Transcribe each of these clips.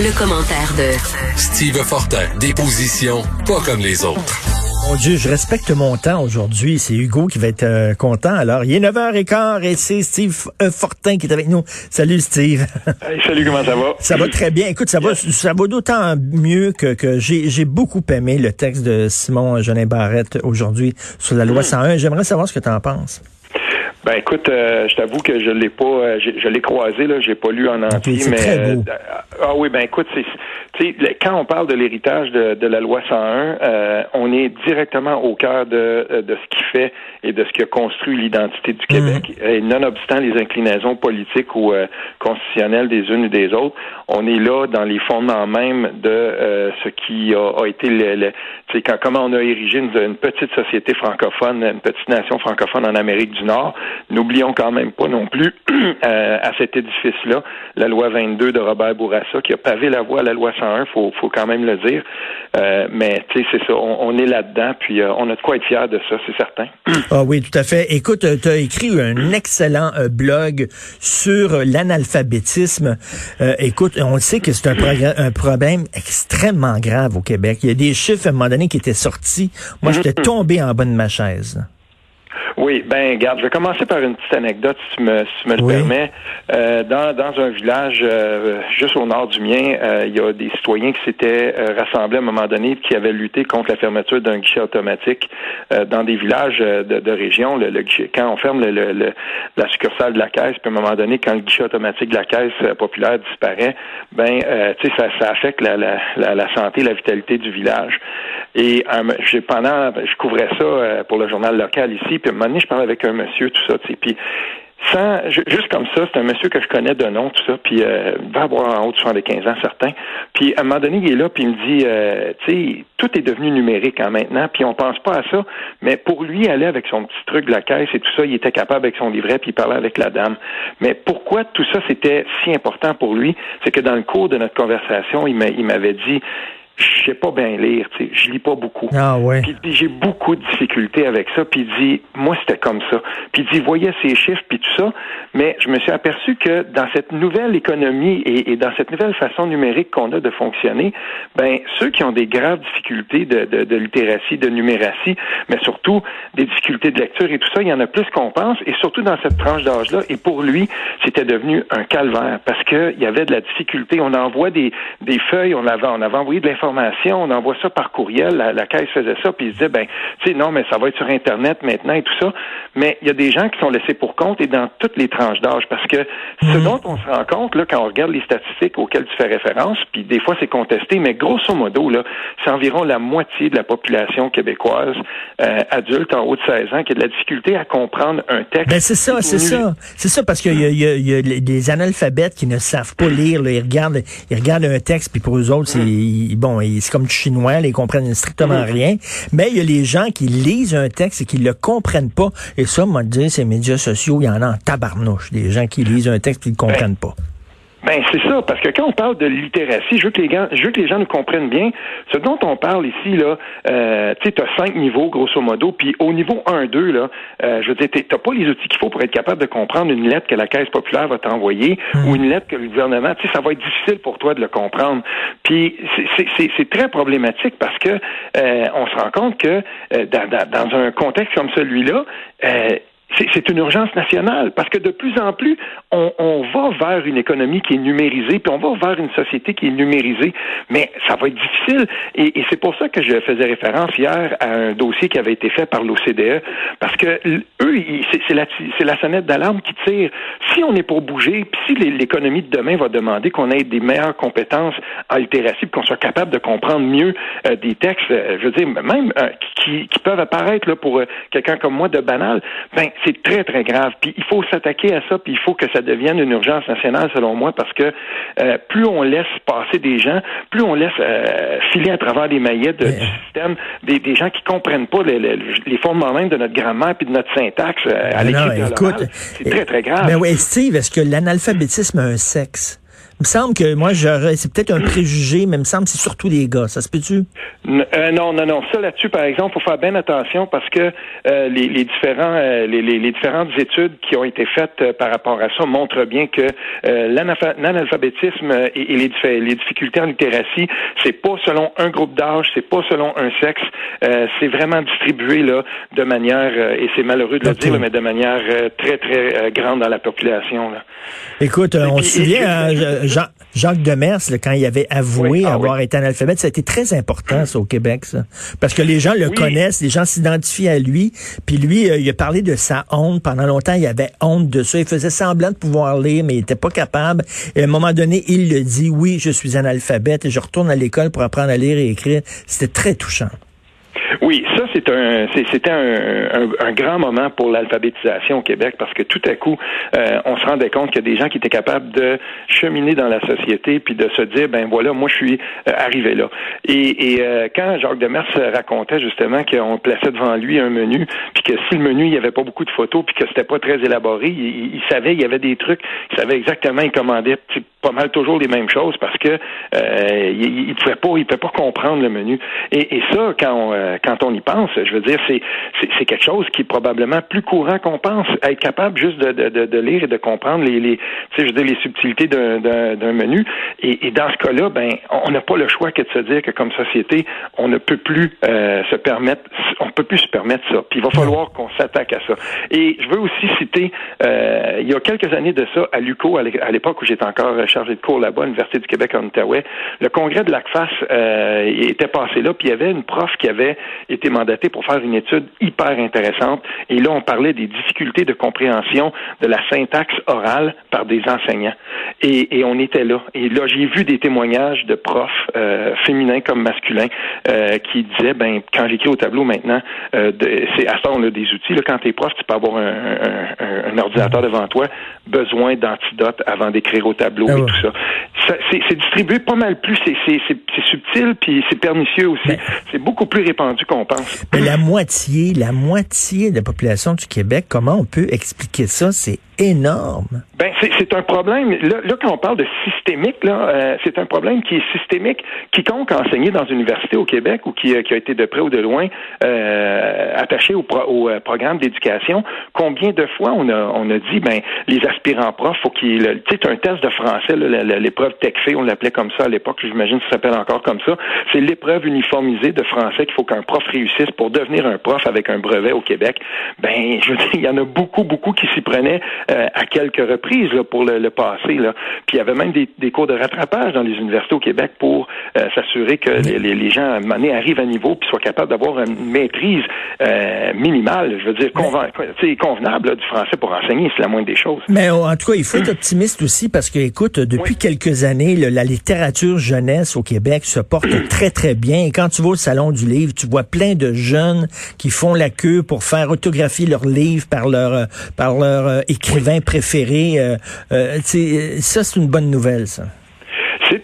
Le commentaire de Steve Fortin, des positions pas comme les autres. Mon Dieu, je respecte mon temps aujourd'hui. C'est Hugo qui va être euh, content. Alors, il est 9h15 et c'est Steve euh, Fortin qui est avec nous. Salut Steve. Hey, salut, comment ça va? Ça va très bien. Écoute, ça va, ça va d'autant mieux que, que j'ai, j'ai beaucoup aimé le texte de Simon Jeanin Barrette aujourd'hui sur la loi 101. J'aimerais savoir ce que tu en penses. Ben écoute, euh, je t'avoue que je l'ai pas, euh, je, je l'ai croisé là, j'ai pas lu en entier, mais euh, ah oui, ben écoute, c'est, tu sais, le- quand on parle de l'héritage de, de la loi 101, euh, on est directement au cœur de, euh, de ce qui fait et de ce qui a construit l'identité du Québec. Et nonobstant les inclinaisons politiques ou euh, constitutionnelles des unes ou des autres, on est là dans les fondements même de euh, ce qui a, a été le, le- tu sais, quand, comment on a érigé une, une petite société francophone, une petite nation francophone en Amérique du Nord. N'oublions quand même pas non plus euh, à cet édifice-là la loi 22 de Robert Bourassa qui a pavé la voie à la loi 101, faut, faut quand même le dire. Euh, mais tu sais, c'est ça, on, on est là-dedans, puis euh, on a de quoi être fier de ça, c'est certain. Ah oui, tout à fait. Écoute, tu as écrit un excellent euh, blog sur euh, l'analphabétisme. Euh, écoute, on le sait que c'est un, un problème extrêmement grave au Québec. Il y a des chiffres à un moment donné qui étaient sortis. Moi, j'étais tombé en bas de ma chaise. Oui, ben garde, je vais commencer par une petite anecdote, si tu me, si tu me le permets. Euh, dans, dans un village euh, juste au nord du mien, euh, il y a des citoyens qui s'étaient euh, rassemblés à un moment donné qui avaient lutté contre la fermeture d'un guichet automatique euh, dans des villages euh, de, de région. Le, le quand on ferme le, le- le- la succursale de la caisse, puis à un moment donné, quand le guichet automatique de la caisse populaire disparaît, ben euh, tu sais, ça, ça affecte la, la, la, la santé, la vitalité du village. Et euh, j'ai pendant, je couvrais ça euh, pour le journal local ici, puis à un moment je parlais avec un monsieur, tout ça, tu sais, puis sans, ju- juste comme ça, c'est un monsieur que je connais de nom, tout ça, puis euh, va avoir en haut de 75 ans, certain. Puis à un moment donné, il est là, puis il me dit, euh, tu sais, tout est devenu numérique hein, maintenant, puis on pense pas à ça, mais pour lui aller avec son petit truc de la caisse et tout ça, il était capable avec son livret, puis il parlait avec la dame. Mais pourquoi tout ça c'était si important pour lui, c'est que dans le cours de notre conversation, il m'avait dit, je sais pas bien lire, tu sais, je lis pas beaucoup. Ah ouais. Puis il j'ai beaucoup de difficultés avec ça. Puis il dit, moi, c'était comme ça. Puis il dit, voyait ces chiffres, puis tout ça. Mais je me suis aperçu que dans cette nouvelle économie et, et dans cette nouvelle façon numérique qu'on a de fonctionner, ben ceux qui ont des graves difficultés de, de, de littératie, de numératie, mais surtout des difficultés de lecture et tout ça, il y en a plus qu'on pense, et surtout dans cette tranche d'âge-là. Et pour lui, c'était devenu un calvaire parce qu'il y avait de la difficulté. On envoie des, des feuilles, on avait, on avait envoyé de l'information, on envoie ça par courriel, la, la caisse faisait ça, puis il disait, ben, tu sais, non, mais ça va être sur Internet maintenant et tout ça. Mais il y a des gens qui sont laissés pour compte et dans toutes les tranches d'âge parce que ce dont on se rend compte, là, quand on regarde les statistiques auxquelles tu fais référence, puis des fois c'est contesté, mais grosso modo, là, c'est environ la moitié de la population québécoise euh, adulte en haut de 16 ans qui a de la difficulté à comprendre un texte. Ben c'est ça, c'est est ça. C'est ça parce qu'il y a, y, y des analphabètes qui ne savent pas lire. Là. Ils regardent, ils regardent un texte puis pour eux autres, c'est ils- bon, c'est comme du chinois. Là, ils comprennent strictement rien. Mais il y a les gens qui lisent un texte et qui le comprennent pas. Et ça, moi, dire, ces médias sociaux, il y en a en tabarnouche. Des gens qui lisent un texte et qui le comprennent pas. Ben c'est ça, parce que quand on parle de littératie, je veux que les gens, je veux que les gens nous comprennent bien. Ce dont on parle ici là, euh, tu sais, t'as cinq niveaux grosso modo, puis au niveau 1, 2 là, euh, je veux dire, t'as pas les outils qu'il faut pour être capable de comprendre une lettre que la caisse populaire va t'envoyer ou une lettre que le gouvernement, tu sais, ça va être difficile pour toi de le comprendre. Puis c'est- très problématique parce que euh, on se rend compte que euh, dans, dans, dans un contexte comme celui-là. C'est une urgence nationale parce que de plus en plus, on, va vers une économie qui est numérisée, puis on va vers une société qui est numérisée, mais ça va être difficile. Et, c'est pour ça que je faisais référence hier à un dossier qui avait été fait par l'OCDE, parce que eux, c'est la, la sonnette d'alarme qui tire. Si on est pour bouger, puis si l'é- l'économie de demain va demander qu'on ait des meilleures compétences en littératie, puis qu'on soit capable de comprendre mieux euh, des textes, euh, je veux dire, même euh, qui, qui peuvent apparaître là, pour quelqu'un comme moi de banal, ben c'est très, très grave. Puis il faut s'attaquer à ça, puis il faut que ça devienne une urgence nationale, selon moi, parce que euh, plus on laisse passer des gens, plus on laisse euh, filer à travers les maillettes de- du système des, des gens qui comprennent pas les, les, les fondements même de notre grammaire puis de notre syntaxe euh, à non, l'écrit. C'est très, très grave. Ben oui, Steve, est-ce que l'analphabétisme a un sexe? Il me semble que moi, j'aurais, c'est peut-être un préjugé, mais il me semble que c'est surtout les gars. Ça se peut-tu? Euh, non, non, non. Ça là-dessus, par exemple, faut faire bien attention parce que euh, les, les, différents, euh, les, les, différentes études qui ont été faites par rapport à ça montrent bien que l'analphabétisme et, les, les, difficultés en littératie, c'est pas selon un groupe d'âge, c'est pas selon un sexe, c'est vraiment distribué là de manière, et c'est malheureux de le dire, mais de manière très très grande dans la population. Là. Écoute, on se souvient, Jean, Jacques Demers, quand il avait avoué ah avoir été analphabète, ça a été très important ça, au Québec, ça. Parce que les gens le connaissent, les gens s'identifient à lui. Puis lui, euh, il a parlé de sa honte. Pendant longtemps, il avait honte de ça. Il faisait semblant de pouvoir lire, mais il était pas capable. Et à un moment donné, il le dit, oui, je suis analphabète et je retourne à l'école pour apprendre à lire et écrire. C'était très touchant. Oui, ça c'est un c'était un, un, grand moment pour l'alphabétisation au Québec parce que tout à coup euh, on se rendait compte qu'il y a des gens qui étaient capables de cheminer dans la société puis de se dire ben voilà moi je suis euh, arrivé là. Et, et euh, quand Jacques Demers racontait justement qu'on plaçait devant lui un menu puis que si le menu il y avait pas beaucoup de photos puis que c'était pas très élaboré il, savait il y avait des trucs il savait exactement il commandait pas mal toujours les mêmes choses parce que il, il pouvait pas il pouvait pas comprendre le menu. Et, et ça quand on, quand on y pense. Je veux dire, c'est, c'est, quelque chose qui est probablement plus courant qu'on pense. Être capable juste de, de, de, lire et de comprendre les, les, je veux dire, les subtilités d'un, d'un, menu. Et, et, dans ce cas-là, ben, on n'a pas le choix que de se dire que comme société, on ne peut plus euh, se permettre, on peut plus se permettre ça. Puis il va falloir qu'on s'attaque à ça. Et je veux aussi citer, euh, il y a quelques années de ça, à l'UCO, à l'époque où j'étais encore chargé de cours là-bas, à l'Université du Québec en Outaouais, le congrès de l'ACFAS euh, était passé là, puis il y avait une prof qui avait été mandaté pour faire une étude hyper intéressante. Et là, on parlait des difficultés de compréhension de la syntaxe orale par des enseignants. Et, et on était là. Et là, j'ai vu des témoignages de profs, euh, féminins comme masculins, euh, qui disaient, ben, quand j'écris au tableau maintenant, euh, c'est à ça on a des outils. Là, quand tu es prof, tu peux avoir un, un, un, ordinateur devant toi, besoin d'antidotes avant d'écrire au tableau ah et tout ça. ça c'est distribué pas mal plus, c'est subtil, puis c'est pernicieux aussi. C'est beaucoup plus répandu qu'on pense. Mais la moitié, la moitié de la population du Québec, comment on peut expliquer ça? C'est énorme. Ben c'est un problème. Là, là, quand on parle de systémique, là, euh, c'est un problème qui est systémique. Quiconque a enseigné dans une université au Québec ou qui, qui a été de près ou de loin euh, attaché au, au euh, programme d'éducation, combien de fois on a on a dit ben les aspirants profs, faut qu'ils tu sais un test de français, l'épreuve TECFE, on l'appelait comme ça à l'époque, j'imagine que ça s'appelle encore comme ça. C'est l'épreuve uniformisée de français qu'il faut qu'un prof réussisse pour devenir un prof avec un brevet au Québec. Ben je veux dire, il y en a beaucoup beaucoup qui s'y prenaient euh, à quelques reprises là, pour le, le passé. Là. Puis il y avait même des, des, cours de rattrapage dans les universités au Québec pour euh, s'assurer que les, les, gens à un moment donné arrivent à niveau puis soient capables d'avoir une maîtrise euh, minimale, je veux dire convenable du français pour enseigner, c'est la moindre des choses. Mais en tout cas, il faut être optimiste aussi parce que, écoute, depuis quelques années, la littérature jeunesse au Québec se porte très très bien. Et quand tu vas au salon du livre, tu vois plein de jeunes qui font la queue pour faire autographier leurs livres par leur par leur écrivain écrivain préféré. Euh, euh, ça, c'est une bonne nouvelle, ça.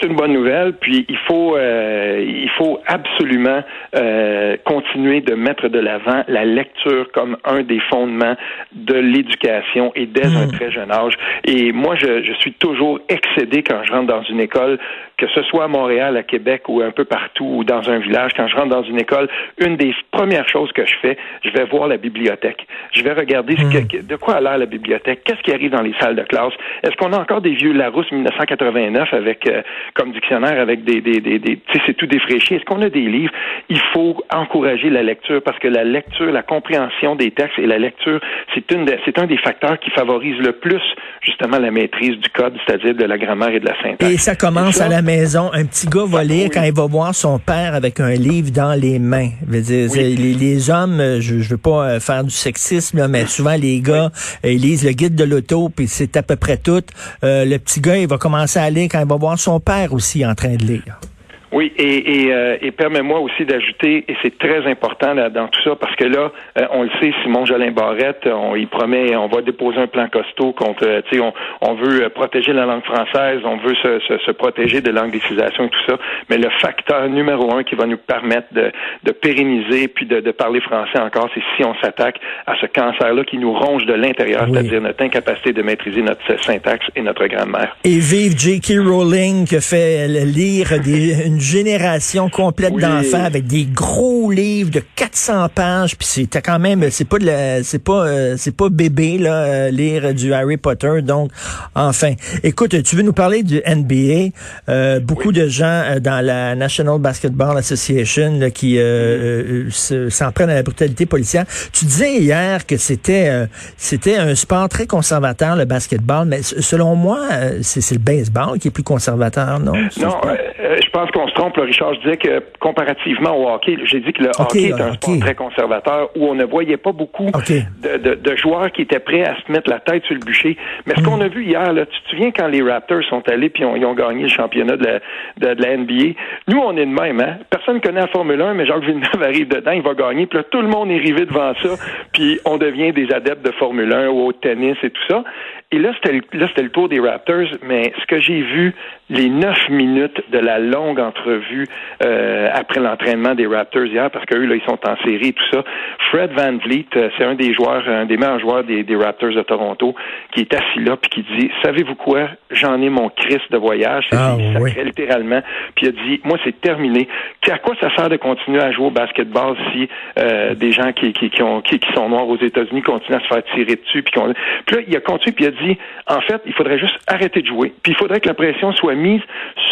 Une bonne nouvelle, puis il faut euh, il faut absolument continuer de mettre de l'avant la lecture comme un des fondements de l'éducation et dès un hmm. très jeune âge. Et moi, je, je suis toujours excédé quand je rentre dans une école que ce soit à Montréal, à Québec ou un peu partout ou dans un village, quand je rentre dans une école, une des premières choses que je fais, je vais voir la bibliothèque. Je vais regarder ce que, hmm. de quoi a l'air la bibliothèque, qu'est-ce qui arrive dans les salles de classe? Est-ce qu'on a encore des vieux Larousse 1989 avec euh, comme dictionnaire avec des, des, des, des tu sais, c'est tout défraîchi. Est-ce qu'on a des livres? Il faut encourager la lecture parce que la lecture, la compréhension des textes et la lecture, c'est une c'est un des facteurs qui favorise le plus justement la maîtrise du code, c'est-à-dire de la grammaire et de la syntaxe. Et ça commence à la maison, un petit gars va lire quand il va voir son père avec un livre dans les mains. dire, les, hommes, euh, je, je veux pas euh, faire du sexisme, mais souvent les gars, euh, ils lisent le guide de l'auto, puis c'est à peu près tout. le petit gars, il va commencer à lire quand il va voir son père aussi en train de lire. Oui, et, et, euh, et permets-moi aussi d'ajouter, et c'est très important là, dans tout ça, parce que là, euh, on le sait, Simon Jolin Barrette, on, il promet, on va déposer un plan costaud contre, euh, tu sais, on, on, veut protéger la langue française, on veut se, se, se, protéger de l'anglicisation et tout ça, mais le facteur numéro un qui va nous permettre de, de pérenniser puis de, de, parler français encore, c'est si on s'attaque à ce cancer-là qui nous ronge de l'intérieur, c'est-à-dire notre incapacité de maîtriser notre syntaxe et notre grammaire. Et vive J.K. Rowling qui fait lire des, une génération complète d'enfants avec des gros livres de 400 pages, puis c'était quand même, c'est pas de la, c'est pas, euh, c'est pas bébé là, euh, lire du Harry Potter. Donc, enfin, écoute, tu veux nous parler du NBA euh, Beaucoup de gens dans la National Basketball Association là, qui s'en prennent à la brutalité policière. Tu disais hier que c'était, c'était un sport très conservateur le basketball, mais selon moi, c'est le baseball qui est plus conservateur, non Non, je pense qu'on se trompe. Richard, je disais que comparativement au hockey, j'ai dit que le hockey est un sport très conservateur où on ne voyait pas beaucoup de, joueurs qui étaient prêts à se mettre la tête sur le bûcher. Mais ce qu'on a vu hier, là, tu te souviens quand les Raptors sont allés puis ils ont gagné le championnat de la, de, la NBA? Nous, on est de même, hein? Personne ne connaît la Formule 1, mais Jacques Villeneuve arrive dedans, il va gagner. Puis là, tout le monde est rivé devant ça, puis on devient des adeptes de Formule 1 ou au tennis et tout ça. Et là, c'était là, c'était le tour des Raptors, mais ce que j'ai vu, les neuf minutes de la longue entrevue euh, après l'entraînement des Raptors hier, parce qu'eux, là, ils sont en série et tout ça. Fred Van Vliet, euh, c'est un des joueurs, un des meilleurs joueurs des, des, Raptors de Toronto, qui est assis là puis qui dit Savez-vous quoi? J'en ai mon Christ de voyage. C'est ah, littéralement. Puis il a dit Moi, c'est terminé. À quoi ça sert de continuer à jouer au basketball si euh, des gens qui, qui, qui, ont, qui, qui sont noirs aux États-Unis continuent à se faire tirer dessus? Puis, puis là, il a continué puis il a dit en fait, il faudrait juste arrêter de jouer. Puis il faudrait que la pression soit mise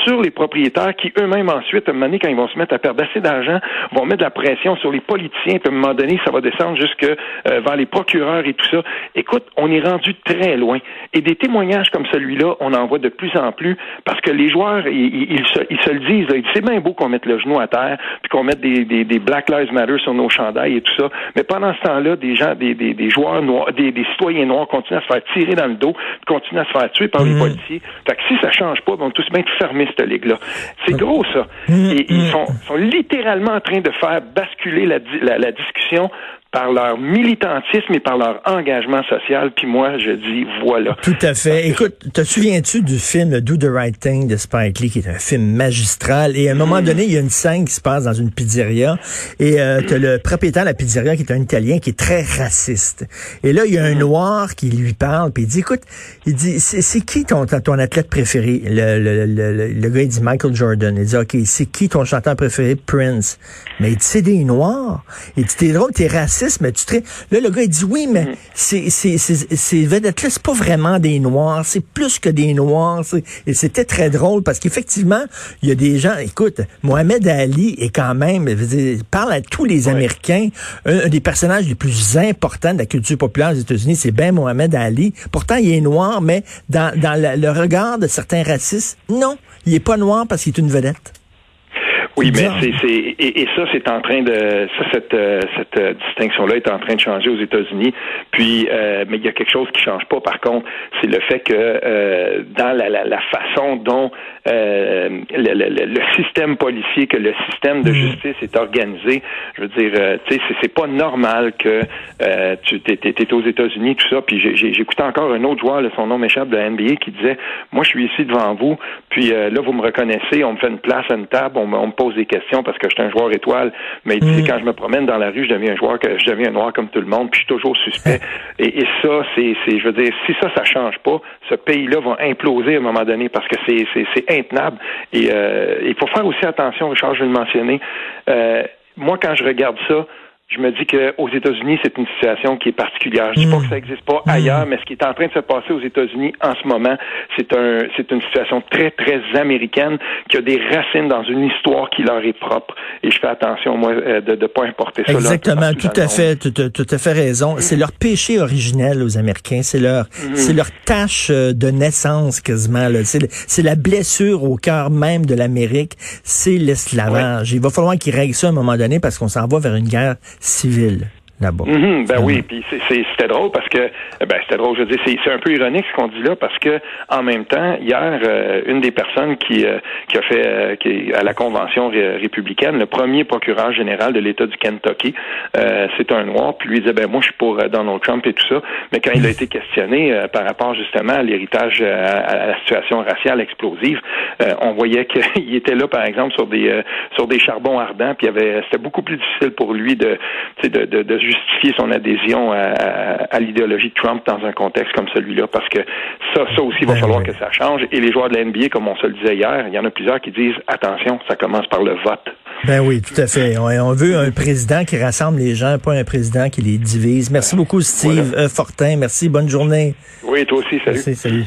sur les propriétaires qui eux-mêmes ensuite, à un moment donné, quand ils vont se mettre à perdre assez d'argent, vont mettre de la pression sur les politiciens. Puis à un moment donné, ça va descendre jusque euh, vers les procureurs et tout ça. Écoute, on est rendu très loin. Et des témoignages comme celui-là, on en voit de plus en plus parce que les joueurs, ils, se, le disent. Là, c'est bien beau qu'on mette le genou à terre, puis qu'on mette des, des, Black Lives Matter sur nos chandails et tout ça. Mais pendant ce temps-là, des gens, des, des, joueurs noirs, des, des citoyens noirs continuent à se faire tirer dans le dos continue à se faire tuer par les mhm. policiers. Fait que si ça change pas, on tous bien fermer cette ligue-là. C'est gros, ça. Et ils sont, sont, littéralement en train de faire basculer la, la, la discussion par leur militantisme et par leur engagement social. Puis moi, je dis voilà. Tout à fait. Écoute, te souviens-tu du film Do the Right Thing de Spike Lee, qui est un film magistral? Et à un moment mm. donné, il y a une scène qui se passe dans une pizzeria et euh, as le propriétaire de la pizzeria qui est un Italien qui est très raciste. Et là, il y a un mm. noir qui lui parle, puis il dit, écoute, il dit, c'est qui ton, ton athlète préféré? Le, le, le, le, gars, il dit Michael Jordan. Il dit, OK, c'est qui ton chanteur préféré? Prince? Mais il dit, c'est des noirs. Il dit, t'es drôle, t'es raciste mais tu Là, le gars, il dit oui, mais mm. c'est, c'est, ces vedettes-là, c'est pas vraiment des Noirs, c'est plus que des Noirs. Et c'était très drôle parce qu'effectivement, il y a des gens, écoute, Mohamed Ali est quand même, il parle à tous les Américains, un, des personnages les plus importants de la culture populaire aux États-Unis, c'est Ben Mohamed Ali. Pourtant, il est noir, mais dans, dans le regard de certains racistes, non, il est pas noir parce qu'il est une vedette. Oui, mais c'est, c'est et, et, ça, c'est en train de ça, cette, euh, cette euh, distinction-là est en train de changer aux États-Unis. Puis, euh, mais il y a quelque chose qui change pas. Par contre, c'est le fait que euh, dans la, la, la, façon dont euh, le, le, le, système policier, que le système de mm. justice est organisé, je veux dire, tu sais, c'est, c'est pas normal que tu t'es, t'es, aux États-Unis, tout ça. Puis j'ai, j'écoutais encore un autre joueur, là, son nom m'échappe de la NBA, qui disait, moi, je suis ici devant vous, puis là, vous me reconnaissez, on me fait une place à une table, on, on me pose des questions parce que je suis un joueur étoile, mais mm. quand je me promène dans la rue, je deviens un joueur, que je deviens un noir comme tout le monde, puis je suis toujours suspect. et, et, ça, c'est, je veux dire, si ça, ça change pas, ce pays-là va imploser à un moment donné parce que c'est, c'est, intenable. Et euh, il faut faire aussi attention, Richard, je vais le mentionner. Euh, moi, quand je regarde ça, je me dis qu'aux États-Unis, c'est une situation qui est particulière. Je dis pas que ça n'existe pas ailleurs, mais ce qui est en train de se passer aux États-Unis en ce moment, c'est un, c'est une situation très, très américaine qui a des racines dans une histoire qui leur est propre. Et je fais attention, moi, euh, de ne pas importer ça. Exactement, tout à fait, tout, tout, à fait raison. C'est leur péché originel aux Américains. C'est leur, mm-hmm. c'est leur tâche euh, de naissance quasiment. C'est la blessure au cœur même de l'Amérique. C'est l'esclavage. Il va falloir qu'ils règlent ça à un moment donné parce qu'on s'en va vers une guerre civile. Là-bas. Mhm, ben oui, puis c'était drôle parce que ben c'était drôle, je veux dire, c'est un peu ironique ce qu'on dit là parce que en même temps, hier, euh, une des personnes qui euh, qui a fait euh, qui à la convention républicaine, le premier procureur général de l'État du Kentucky, c'est un noir, puis lui disait ben moi je suis pour Donald Trump et tout ça, mais quand il a été questionné par rapport justement à l'héritage à, la situation raciale explosive, on voyait qu'il était là par exemple sur des sur des charbons ardents, puis avait c'était beaucoup plus difficile pour lui de de, de, de justifier son adhésion à, l'idéologie de Trump dans un contexte comme celui-là, parce que ça, ça aussi, il va ben falloir que ça change. Et les joueurs de la NBA, comme on se le disait hier, il y en a plusieurs qui disent attention, ça commence par le vote. Ben oui, tout à fait. On, veut un président qui rassemble les gens, pas un président qui les divise. Merci beaucoup, Steve euh, Fortin. Merci. Bonne journée. Oui, toi aussi. Salut. Merci, salut.